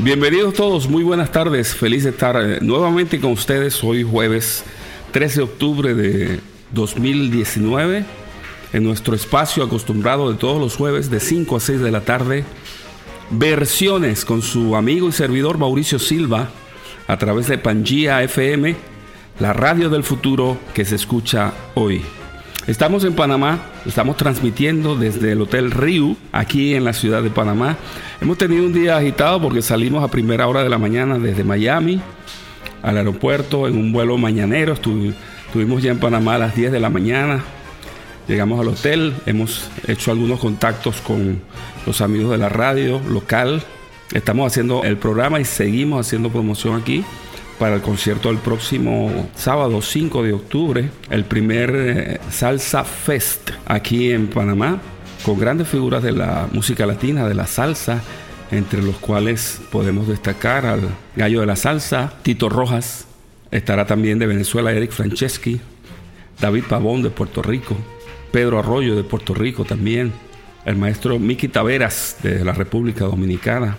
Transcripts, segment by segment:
Bienvenidos todos, muy buenas tardes, feliz de estar eh, nuevamente con ustedes hoy jueves 13 de octubre de 2019 en nuestro espacio acostumbrado de todos los jueves de 5 a 6 de la tarde, versiones con su amigo y servidor Mauricio Silva a través de Pangía FM, la radio del futuro que se escucha hoy. Estamos en Panamá, estamos transmitiendo desde el Hotel Riu, aquí en la ciudad de Panamá. Hemos tenido un día agitado porque salimos a primera hora de la mañana desde Miami al aeropuerto en un vuelo mañanero. estuvimos ya en Panamá a las 10 de la mañana. Llegamos al hotel, hemos hecho algunos contactos con los amigos de la radio local. Estamos haciendo el programa y seguimos haciendo promoción aquí para el concierto del próximo sábado 5 de octubre, el primer eh, Salsa Fest aquí en Panamá, con grandes figuras de la música latina, de la salsa, entre los cuales podemos destacar al gallo de la salsa, Tito Rojas, estará también de Venezuela Eric Franceschi, David Pavón de Puerto Rico, Pedro Arroyo de Puerto Rico también, el maestro Miki Taveras de la República Dominicana,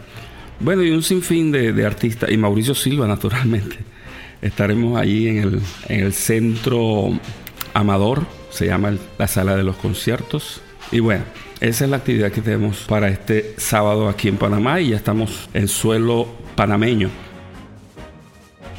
bueno, y un sinfín de, artistas, y Mauricio Silva, naturalmente. Estaremos allí en el, centro Amador, se llama la sala de los conciertos. Y bueno, esa es la actividad que tenemos para este sábado aquí en Panamá y ya estamos en suelo panameño.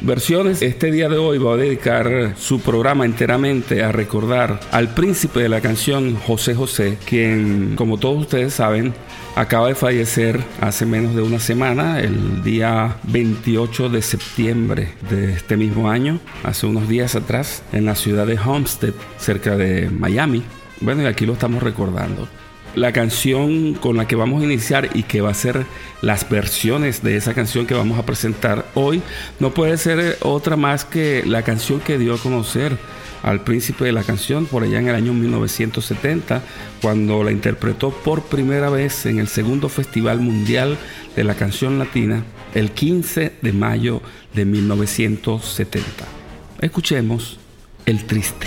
Versiones, este día de hoy va a dedicar su programa enteramente a recordar al príncipe de la canción José José, quien, como todos ustedes saben, acaba de fallecer hace menos de una semana, el día 28 de septiembre de este mismo año, hace unos días atrás, en la ciudad de Homestead, cerca de Miami. Bueno, y aquí lo estamos recordando. La canción con la que vamos a iniciar y que va a ser las versiones de esa canción que vamos a presentar hoy no puede ser otra más que la canción que dio a conocer al príncipe de la canción por allá en el año 1970 cuando la interpretó por primera vez en el segundo Festival Mundial de la Canción Latina el 15 de mayo de 1970. Escuchemos El Triste.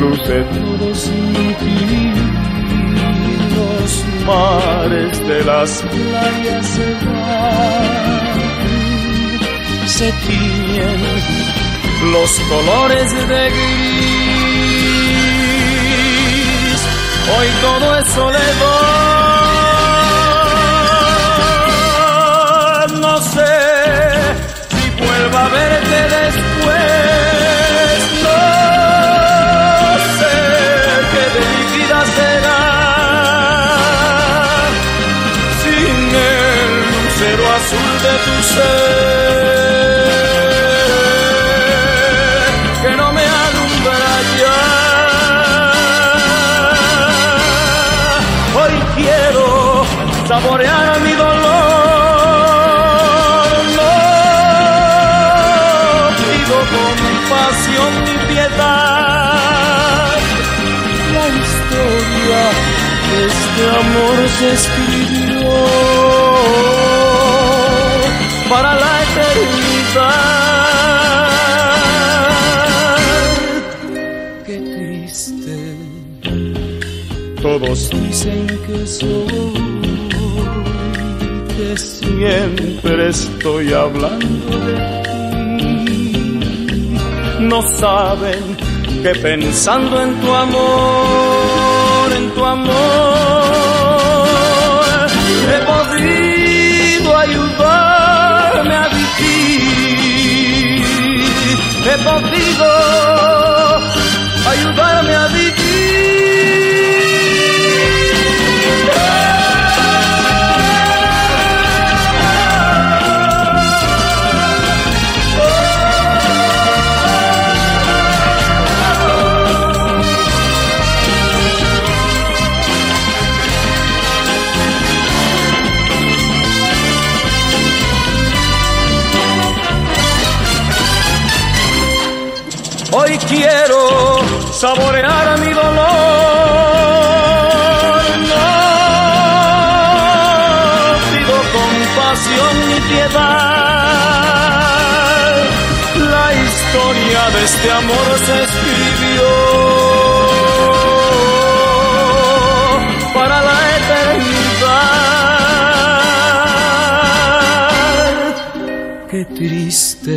Luce todo sin ti. Los mares de las playas se van, se tiñen los colores de gris. Hoy todo es soledad. Escribió para la eternidad. Qué triste, todos dicen que soy, que siempre estoy hablando de ti. No saben que pensando en tu amor, he quiero saborear mi dolor. No pido compasión ni piedad. La historia de este amor se escribió para la eternidad. Qué triste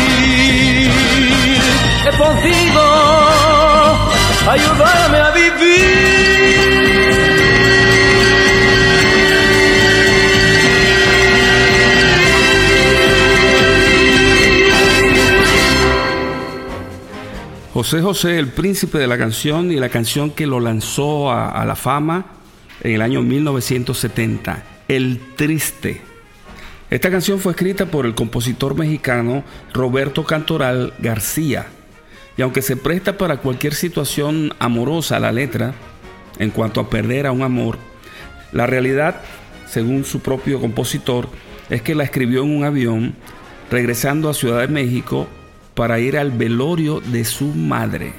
he podido ayudarme a vivir. José José, el príncipe de la canción y la canción que lo lanzó a, a la fama en el año 1970, El Triste. Esta canción fue escrita por el compositor mexicano Roberto Cantoral García y aunque se presta para cualquier situación amorosa la letra, en cuanto a perder a un amor, la realidad, según su propio compositor, es que la escribió en un avión regresando a Ciudad de México para ir al velorio de su madre.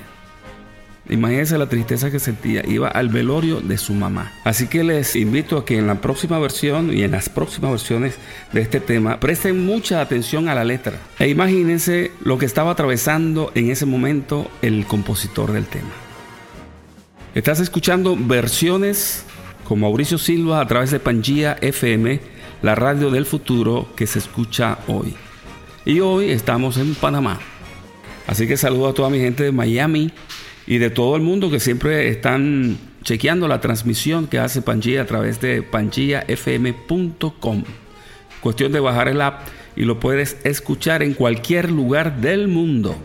Imagínense la tristeza que sentía. Iba al velorio de su mamá. Así que les invito a que en la próxima versión y en las próximas versiones de este tema presten mucha atención a la letra. E imagínense lo que estaba atravesando en ese momento el compositor del tema. Estás escuchando versiones con Mauricio Silva a través de Pangía FM, la radio del futuro que se escucha hoy. Y hoy estamos en Panamá. Así que saludo a toda mi gente de Miami, y de todo el mundo que siempre están chequeando la transmisión que hace Pangía a través de pangiafm.com. Cuestión de bajar el app y lo puedes escuchar en cualquier lugar del mundo.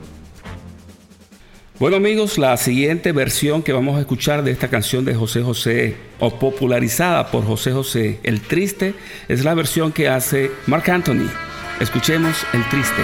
Bueno amigos, la siguiente versión que vamos a escuchar de esta canción de José José, o popularizada por José José, El Triste, es la versión que hace Mark Anthony. Escuchemos El Triste.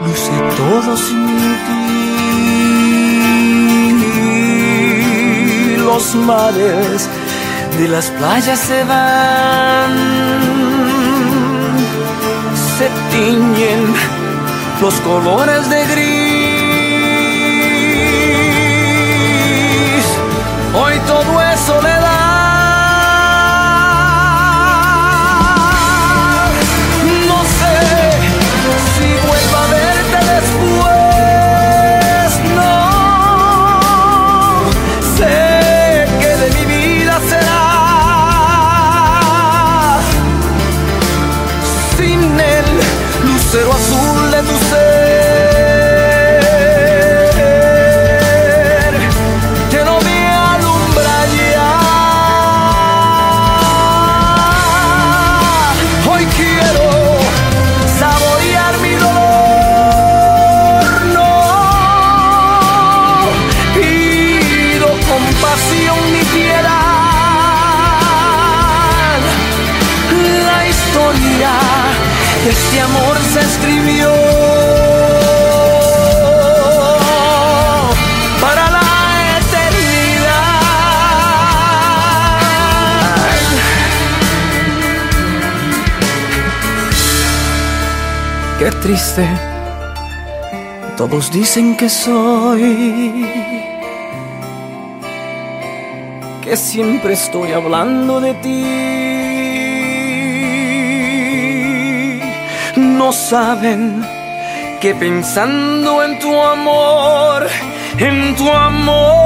luce todo sin ti. Los mares de las playas se van, se tiñen los colores de gris. world triste, todos dicen que soy que siempre estoy hablando de ti. No saben que pensando en tu amor, en tu amor,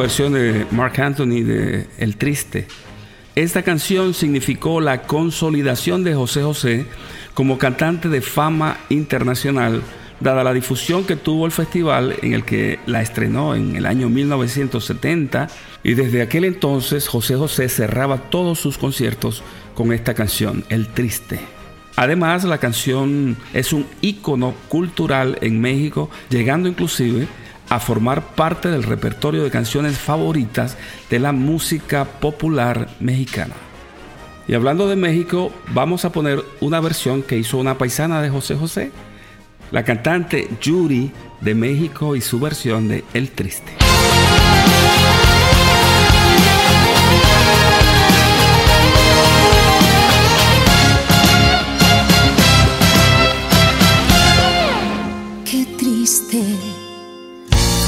versión de Mark Anthony de El Triste. Esta canción significó la consolidación de José José como cantante de fama internacional, dada la difusión que tuvo el festival en el que la estrenó en el año 1970 y desde aquel entonces José José cerraba todos sus conciertos con esta canción, El Triste. Además, la canción es un ícono cultural en México, llegando inclusive a formar parte del repertorio de canciones favoritas de la música popular mexicana. Y hablando de México, vamos a poner una versión que hizo una paisana de José José, la cantante Yuri de México y su versión de El Triste.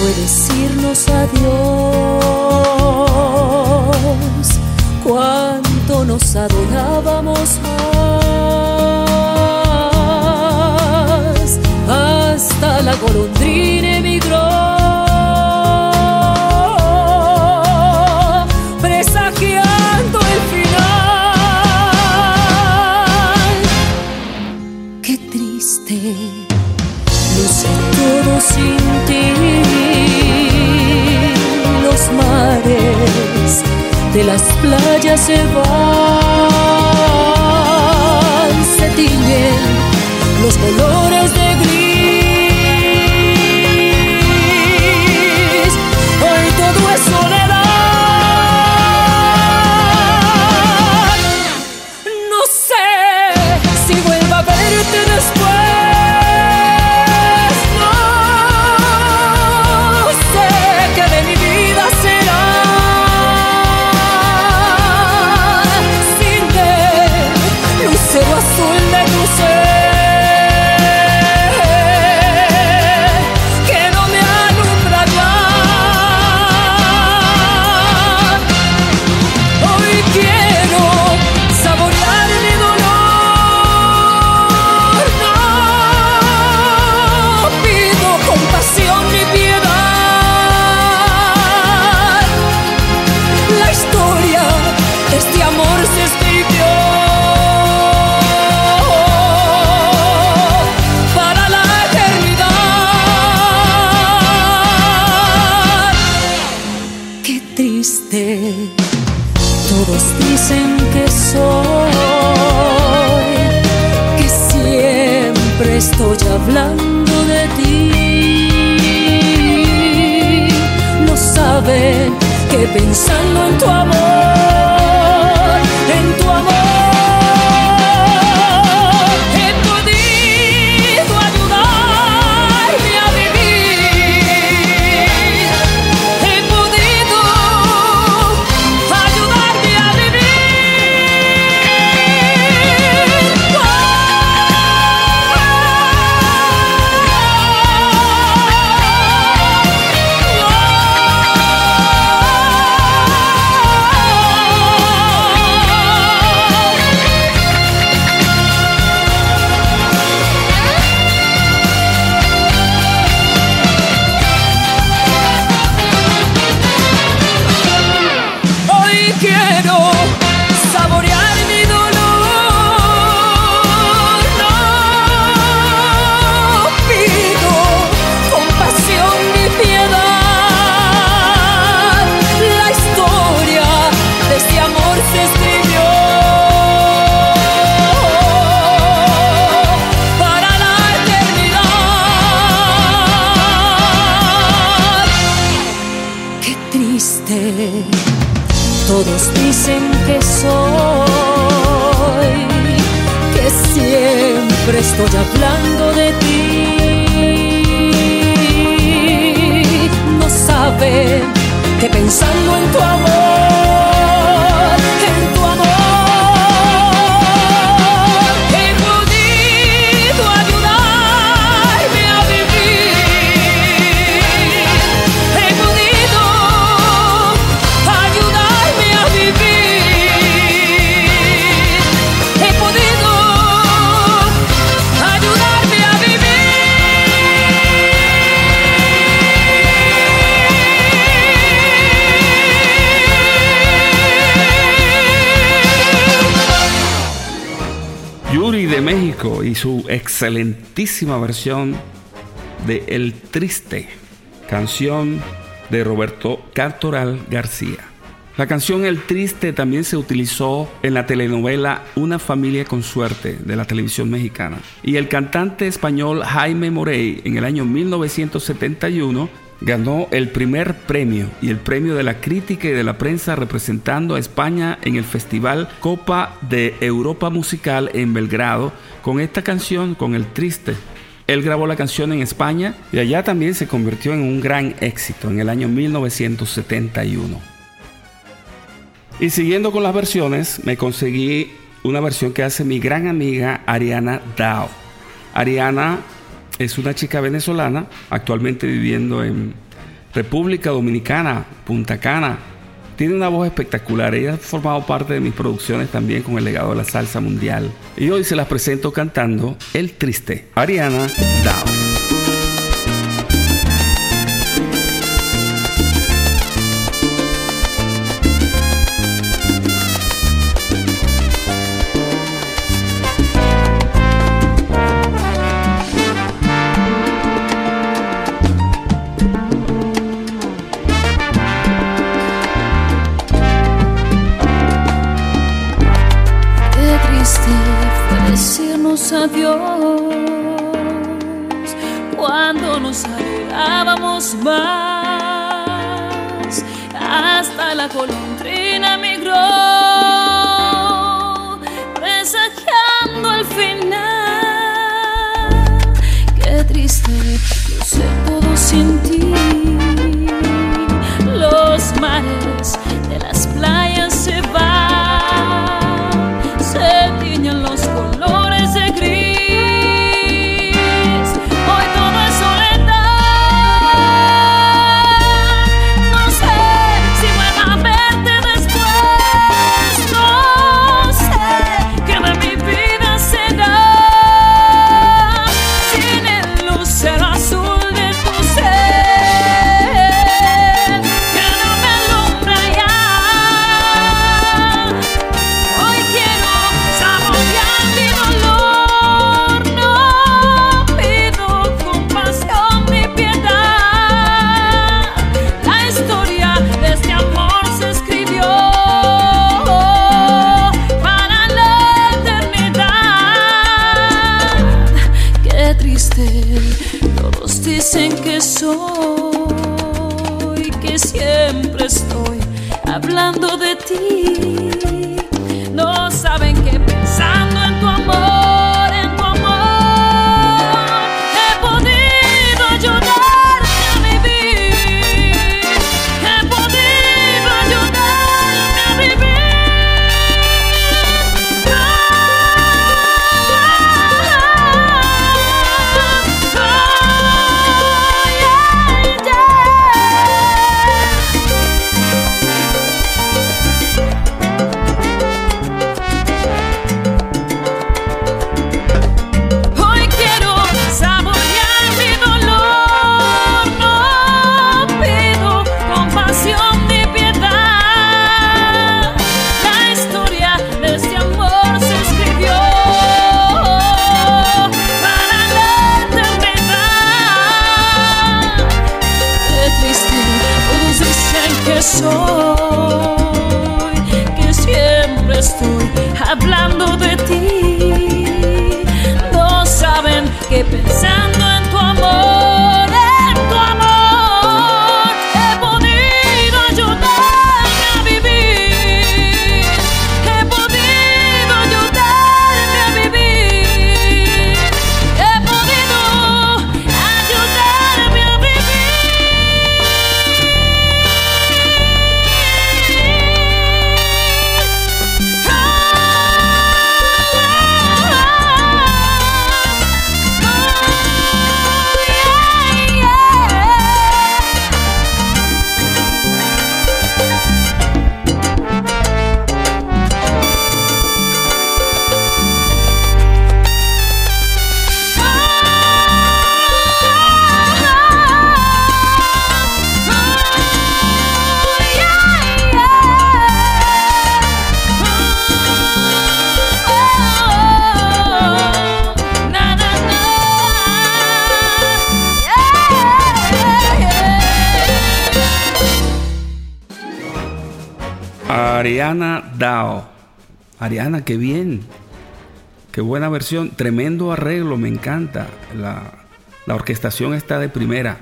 Fue decirnos adiós. Cuánto nos adorábamos. Hasta la golondrina emigró. Playas se van, se tiñen los colores estoy hablando de ti. No saben que pensando en tu amor su excelentísima versión de El Triste, canción de Roberto Cantoral García. La canción El Triste también se utilizó en la telenovela Una familia con suerte de la televisión mexicana. Y el cantante español Jaime Morey en el año 1971 ganó el primer premio y el premio de la crítica y de la prensa representando a España en el Festival Copa de Europa Musical en Belgrado con esta canción, con El Triste. Él grabó la canción en España y allá también se convirtió en un gran éxito en el año 1971. Y siguiendo con las versiones, me conseguí una versión que hace mi gran amiga Ariana Dao. Ariana es una chica venezolana, actualmente viviendo en República Dominicana, Punta Cana. Tiene una voz espectacular. Ella ha formado parte de mis producciones también con el legado de la salsa mundial. Y hoy se las presento cantando El Triste, Ariana Down. Dios. Cuando nos alejábamos más hasta la golondrina migró presagiando el final. Qué triste yo sé todo sin ti. Los mares de las playas Ariana Dao. Ariana, qué bien. Qué buena versión. Tremendo arreglo, me encanta. La, la orquestación está de primera.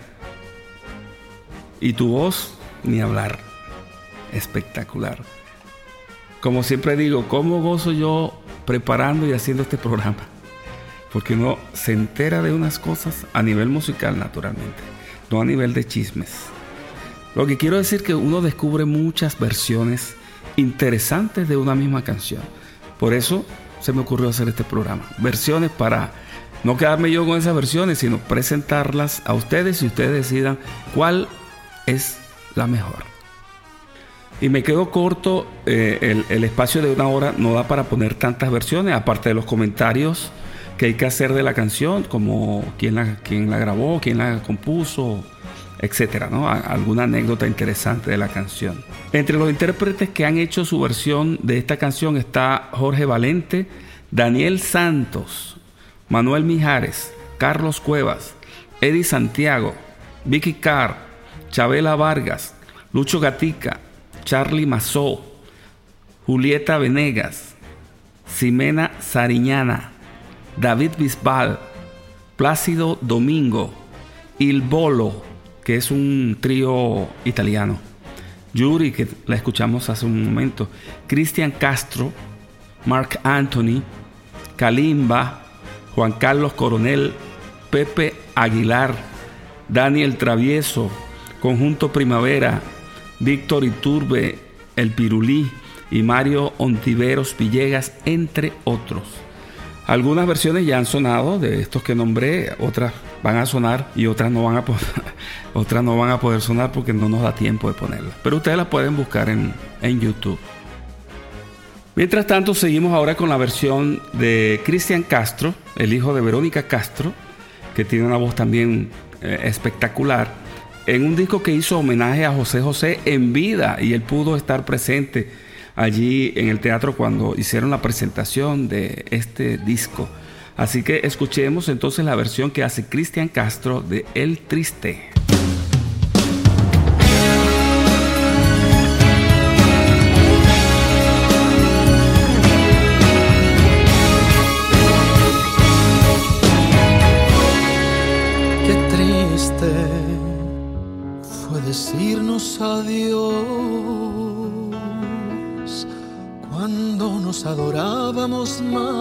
Y tu voz, ni hablar. Espectacular. Como siempre digo, ¿cómo gozo yo preparando y haciendo este programa? Porque uno se entera de unas cosas a nivel musical, naturalmente, no a nivel de chismes. Lo que quiero decir que uno descubre muchas versiones interesantes de una misma canción. Por eso se me ocurrió hacer este programa. Versiones para no quedarme yo con esas versiones, sino presentarlas a ustedes y ustedes decidan cuál es la mejor. Y me quedo corto, eh, el, espacio de una hora no da para poner tantas versiones, aparte de los comentarios que hay que hacer de la canción, como quién la, quién la grabó, quién la compuso, etcétera, ¿no? Alguna anécdota interesante de la canción. Entre los intérpretes que han hecho su versión de esta canción está Jorge Valente, Daniel Santos, Manuel Mijares, Carlos Cuevas, Eddie Santiago, Vicky Carr, Chabela Vargas, Lucho Gatica, Charlie Mazó, Julieta Venegas, Ximena Sariñana, David Bisbal, Plácido Domingo, Il Bolo, que es un trío italiano, Yuri, que la escuchamos hace un momento, Cristian Castro, Mark Anthony, Kalimba, Juan Carlos Coronel, Pepe Aguilar, Daniel Travieso, Conjunto Primavera, Víctor Iturbe, El Pirulí y Mario Ontiveros Villegas, entre otros. Algunas versiones ya han sonado de estos que nombré, otras van a sonar y otras no van a poder, otras no van a poder sonar porque no nos da tiempo de ponerlas. Pero ustedes las pueden buscar en, en YouTube. Mientras tanto, seguimos ahora con la versión de Cristian Castro, el hijo de Verónica Castro, que tiene una voz también eh, espectacular en un disco que hizo homenaje a José José en vida y él pudo estar presente allí en el teatro cuando hicieron la presentación de este disco. Así que escuchemos entonces la versión que hace Cristian Castro de El Triste. adiós cuando nos adorábamos más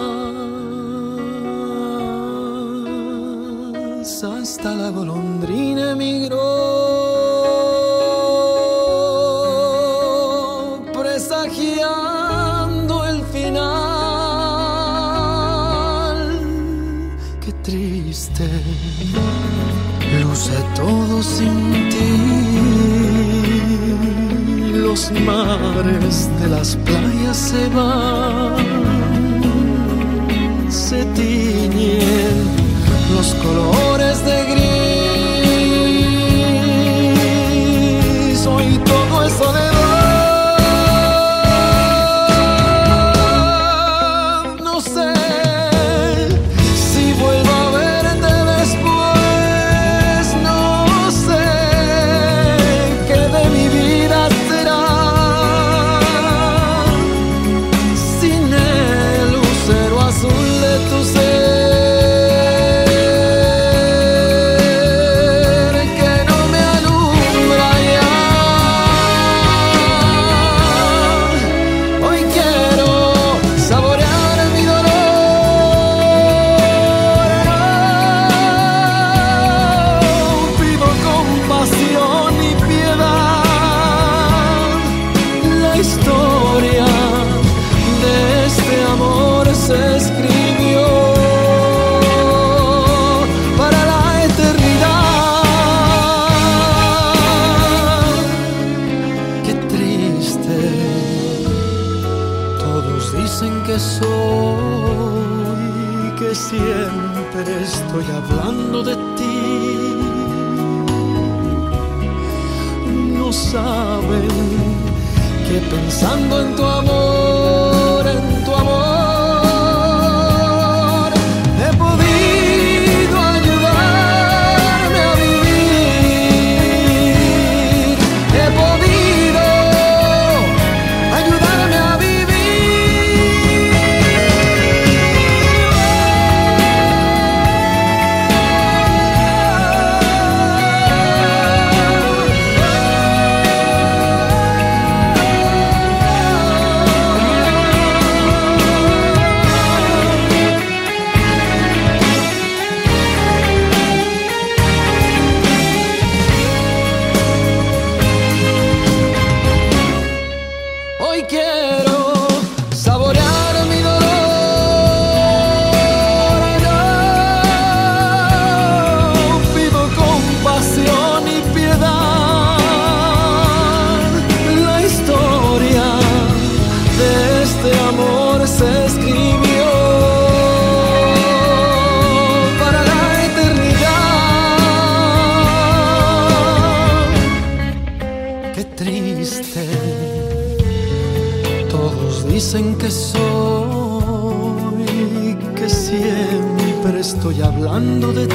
estoy hablando de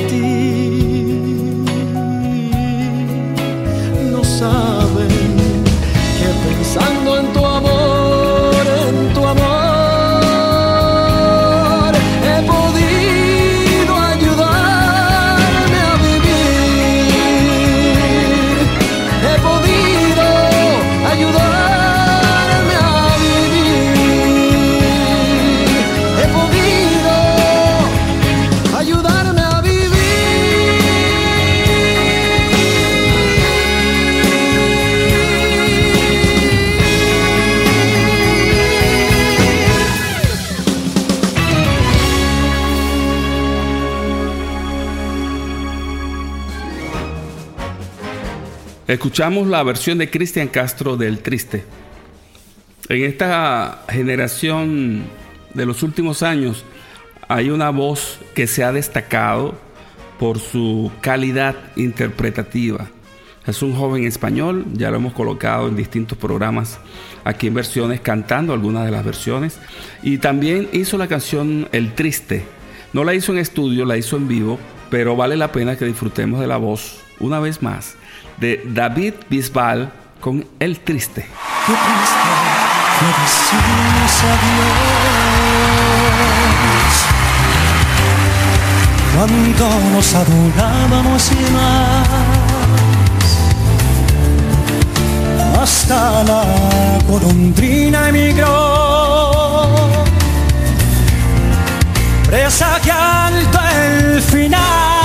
Escuchamos la versión de Cristian Castro del Triste. En esta generación de los últimos años hay una voz que se ha destacado por su calidad interpretativa. Es un joven español, ya lo hemos colocado en distintos programas aquí en versiones, cantando algunas de las versiones. Y también hizo la canción El Triste. No la hizo en estudio, la hizo en vivo, pero vale la pena que disfrutemos de la voz una vez más de David Bisbal con El Triste. Qué triste fue decirnos adiós Cuando nos adorábamos y más Hasta la golondrina emigró Presagiando el final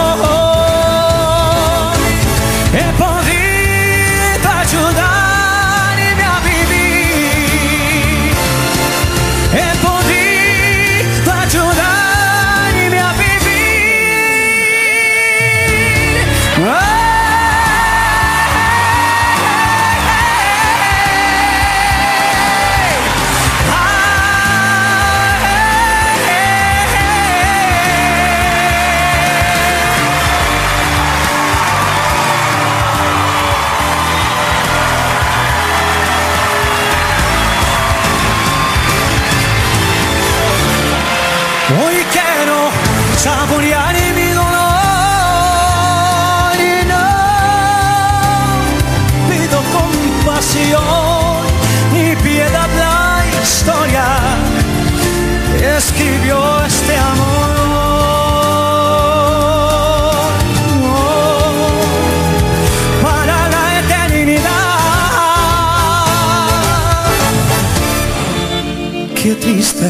saborear mi dolor y no pido compasión ni piedad la historia escribió este amor. Para la eternidad. Qué triste,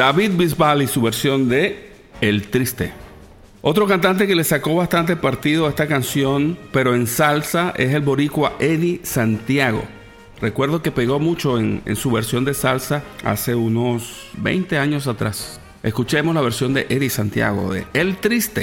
David Bisbal y su versión de El Triste. Otro cantante que le sacó bastante partido a esta canción, pero en salsa, es el boricua Eddie Santiago. Recuerdo que pegó mucho en, en su versión de salsa hace unos 20 años atrás. Escuchemos la versión de Eddie Santiago de El Triste.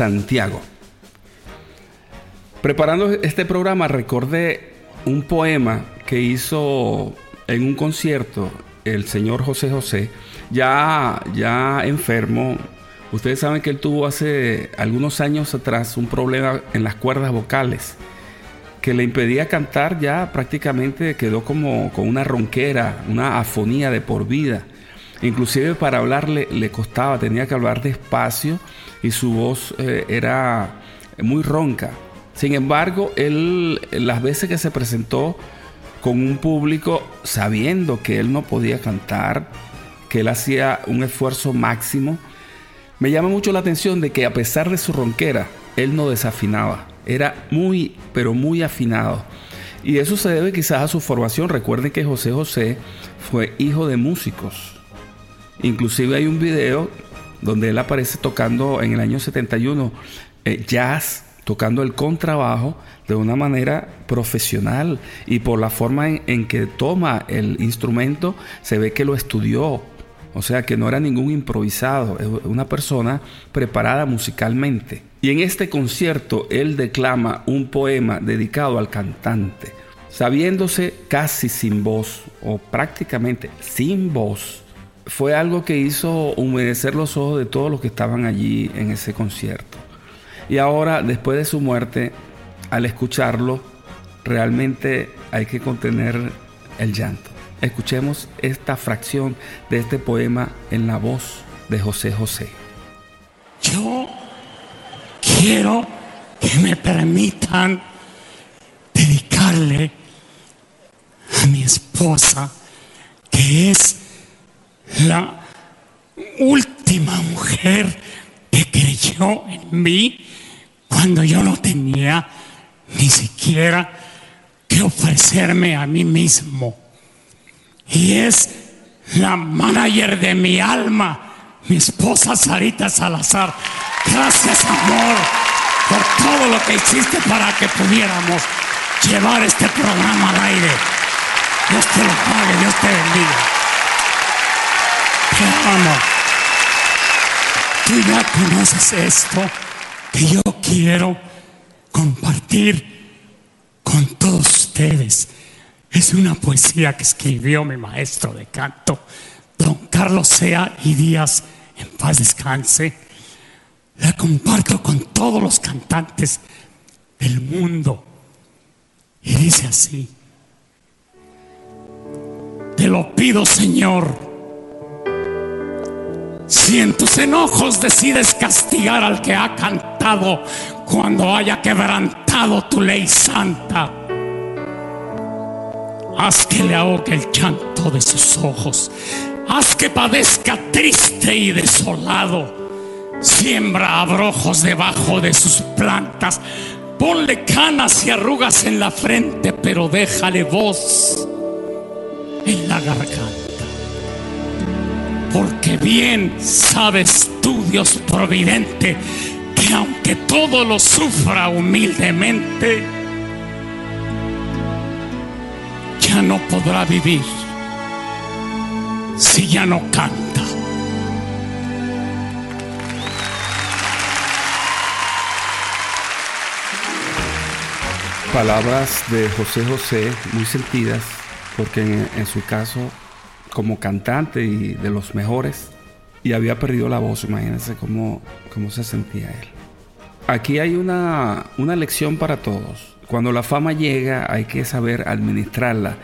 Santiago. Preparando este programa recordé un poema que hizo en un concierto el señor José José, ya, ya enfermo. Ustedes saben que él tuvo hace algunos años atrás un problema en las cuerdas vocales que le impedía cantar, ya prácticamente quedó como con una ronquera, una afonía de por vida. Inclusive para hablarle le costaba, tenía que hablar despacio y su voz eh, era muy ronca. Sin embargo, él las veces que se presentó con un público sabiendo que él no podía cantar, que él hacía un esfuerzo máximo, me llama mucho la atención de que a pesar de su ronquera, él no desafinaba. Era muy, pero muy afinado. Y eso se debe quizás a su formación. Recuerden que José José fue hijo de músicos. Inclusive hay un video donde él aparece tocando en el año 71 eh, jazz, tocando el contrabajo de una manera profesional y por la forma en que toma el instrumento se ve que lo estudió. O sea que no era ningún improvisado, es una persona preparada musicalmente. Y en este concierto él declama un poema dedicado al cantante, sabiéndose casi sin voz o prácticamente sin voz. Fue algo que hizo humedecer los ojos de todos los que estaban allí en ese concierto. Y ahora, después de su muerte, al escucharlo, realmente hay que contener el llanto. Escuchemos esta fracción de este poema en la voz de José José. Yo quiero que me permitan dedicarle a mi esposa, que es la última mujer que creyó en mí cuando yo no tenía ni siquiera que ofrecerme a mí mismo. Y es la manager de mi alma, mi esposa Sarita Salazar. Gracias, amor, por todo lo que hiciste para que pudiéramos llevar este programa al aire. Dios te lo pague, Dios te bendiga. Te amo. Tú ya conoces esto que yo quiero compartir con todos ustedes. Es una poesía que escribió mi maestro de canto, don Carlos Sea y Díaz, en paz descanse. La comparto con todos los cantantes del mundo. Y dice así, te lo pido Señor, si en tus enojos decides castigar al que ha cantado cuando haya quebrantado tu ley santa, haz que le ahogue el llanto de sus ojos, haz que padezca triste y desolado, siembra abrojos debajo de sus plantas, ponle canas y arrugas en la frente, pero déjale voz en la garganta. Porque bien sabes tú, Dios providente, que aunque todo lo sufra humildemente, ya no podrá vivir si ya no canta. Palabras de José José muy sentidas, porque en, en su caso como cantante y de los mejores y había perdido la voz, imagínense cómo, cómo se sentía él. Aquí hay una, una lección para todos. Cuando la fama llega hay que saber administrarla.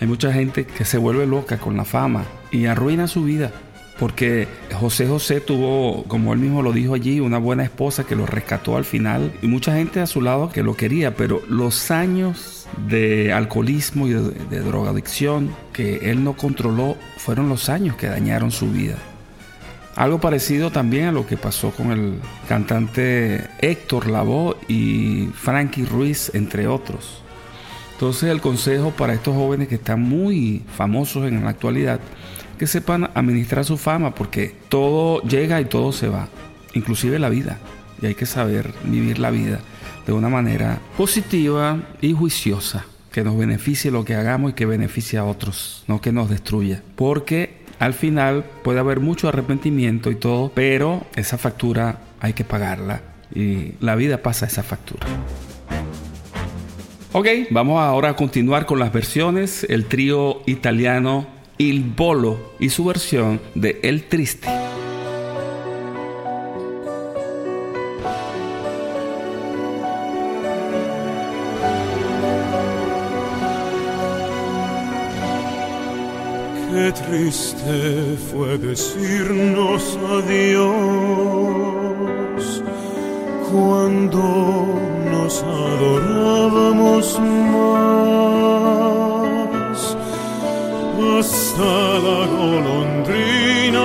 Hay mucha gente que se vuelve loca con la fama y arruina su vida. Porque José José tuvo, como él mismo lo dijo allí, una buena esposa que lo rescató al final y mucha gente a su lado que lo quería, pero los años de alcoholismo y de, drogadicción que él no controló fueron los años que dañaron su vida. Algo parecido también a lo que pasó con el cantante Héctor Lavoe y Frankie Ruiz, entre otros. Entonces el consejo para estos jóvenes que están muy famosos en la actualidad, que sepan administrar su fama, porque todo llega y todo se va, inclusive la vida. Y hay que saber vivir la vida de una manera positiva y juiciosa, que nos beneficie lo que hagamos y que beneficie a otros, no que nos destruya. Porque al final puede haber mucho arrepentimiento y todo, pero esa factura hay que pagarla y la vida pasa esa factura. Ok, vamos ahora a continuar con las versiones. El trío italiano Il Bolo y su versión de El Triste. Triste fue decirnos adiós cuando nos adorábamos más. Hasta la golondrina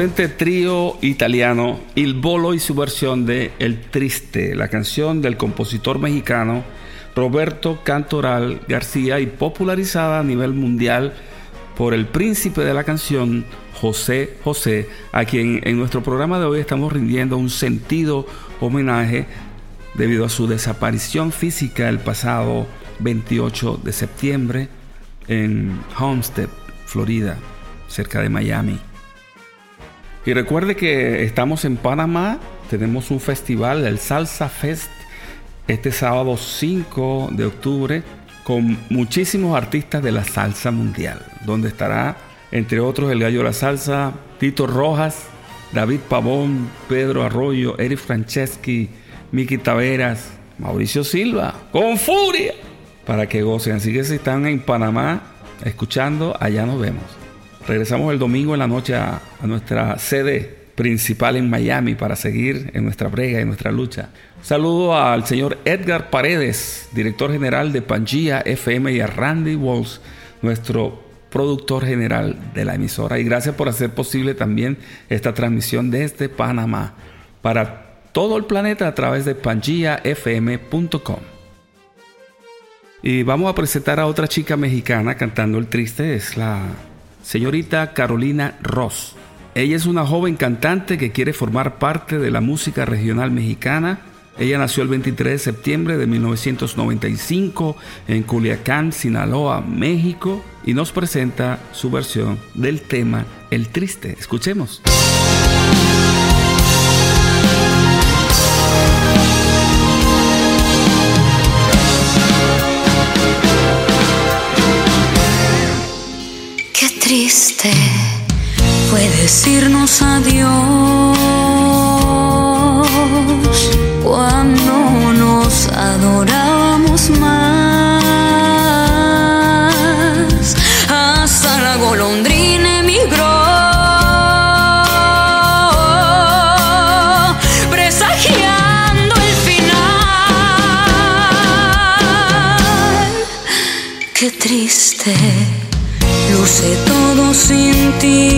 Potente trío italiano Il Bolo y su versión de El Triste, la canción del compositor mexicano Roberto Cantoral García y popularizada a nivel mundial por el príncipe de la canción José José, a quien en nuestro programa de hoy estamos rindiendo un sentido homenaje debido a su desaparición física el pasado 28 de septiembre en Homestead, Florida, cerca de Miami. Y recuerde que estamos en Panamá, tenemos un festival, el Salsa Fest, este sábado 5 de octubre, con muchísimos artistas de la salsa mundial, donde estará, entre otros, el gallo de la salsa, Tito Rojas, David Pavón, Pedro Arroyo, Eric Franceschi, Miki Taveras, Mauricio Silva, con furia, para que gocen. Así que si están en Panamá escuchando, allá nos vemos. Regresamos el domingo en la noche a, nuestra sede principal en Miami para seguir en nuestra brega y nuestra lucha. Saludo al señor Edgar Paredes, director general de Pangea FM y a Randy Walls, nuestro productor general de la emisora. Y gracias por hacer posible también esta transmisión desde Panamá para todo el planeta a través de pangiafm.com. Y vamos a presentar a otra chica mexicana cantando el triste, es la señorita Carolina Ross. Ella es una joven cantante que quiere formar parte de la música regional mexicana. Ella nació el 23 de septiembre de 1995 en Culiacán, Sinaloa, México, y nos presenta su versión del tema El Triste. Escuchemos. Triste fue decirnos adiós cuando nos adorábamos más. Ti.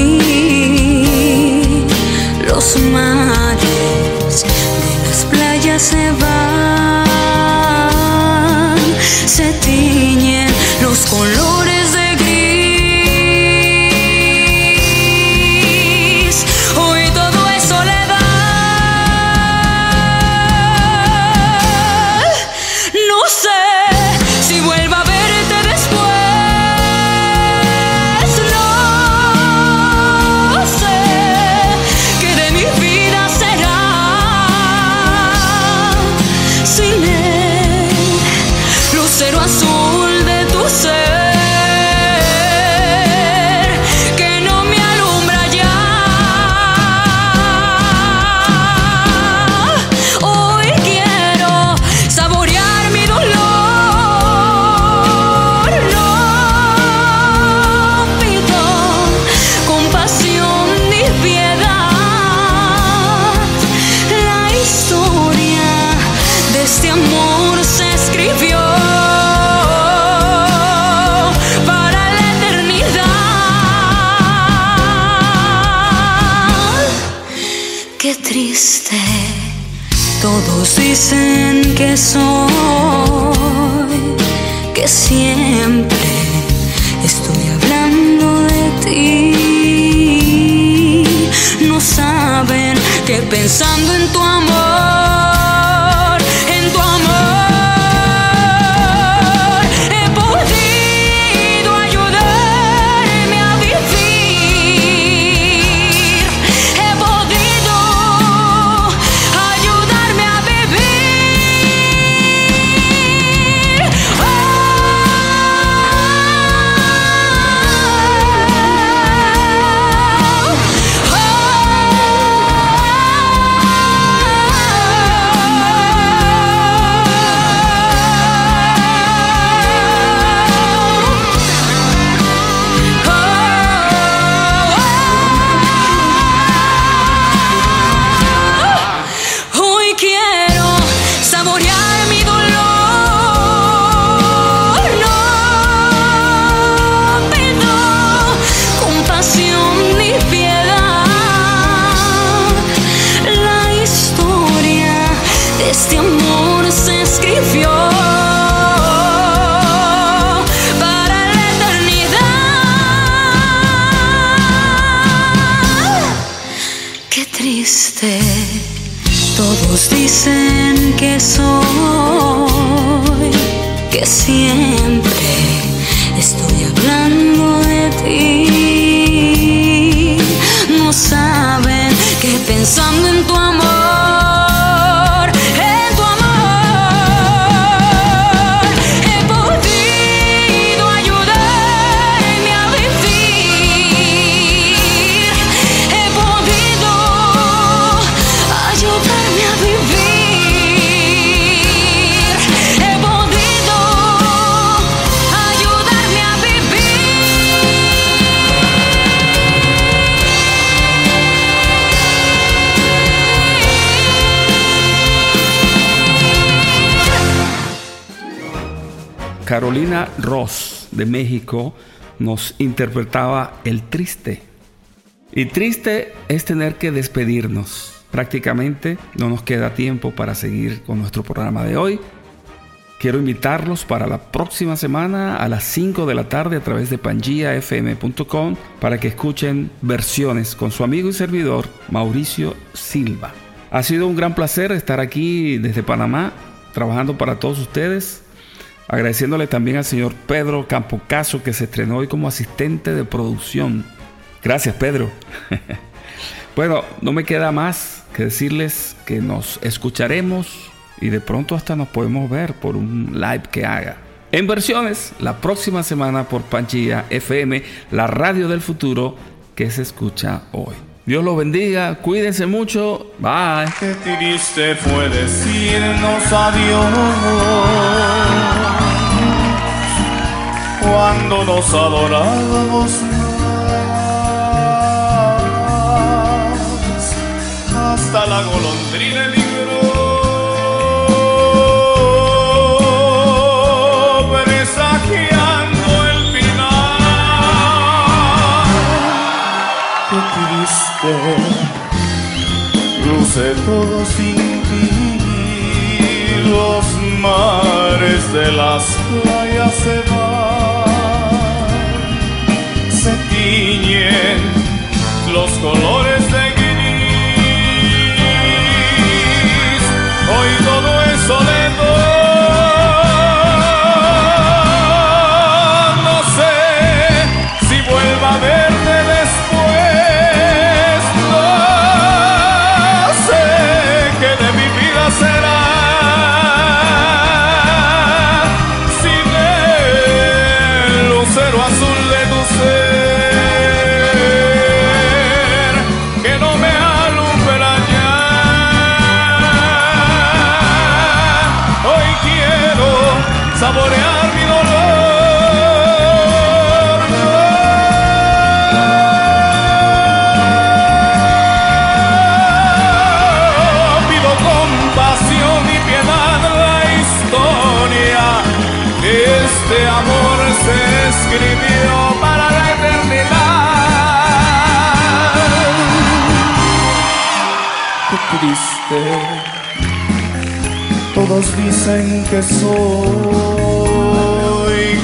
Carolina Ross de México nos interpretaba El Triste. Y triste es tener que despedirnos. Prácticamente no nos queda tiempo para seguir con nuestro programa de hoy. Quiero invitarlos para la próxima semana a las 5 de la tarde a través de pangiafm.com para que escuchen versiones con su amigo y servidor Mauricio Silva. Ha sido un gran placer estar aquí desde Panamá trabajando para todos ustedes. Agradeciéndole también al señor Pedro Campocaso que se estrenó hoy como asistente de producción. Gracias Pedro. bueno, no me queda más que decirles que nos escucharemos y de pronto hasta nos podemos ver por un live que haga. En versiones, la próxima semana por Panchilla FM, la radio del futuro que se escucha hoy. Dios los bendiga, cuídense mucho, bye. Qué triste fue decirnos adiós cuando nos adorábamos más. Hasta la golondrina triste luce todo sin ti. Los mares de las playas se van, se tiñen los colores de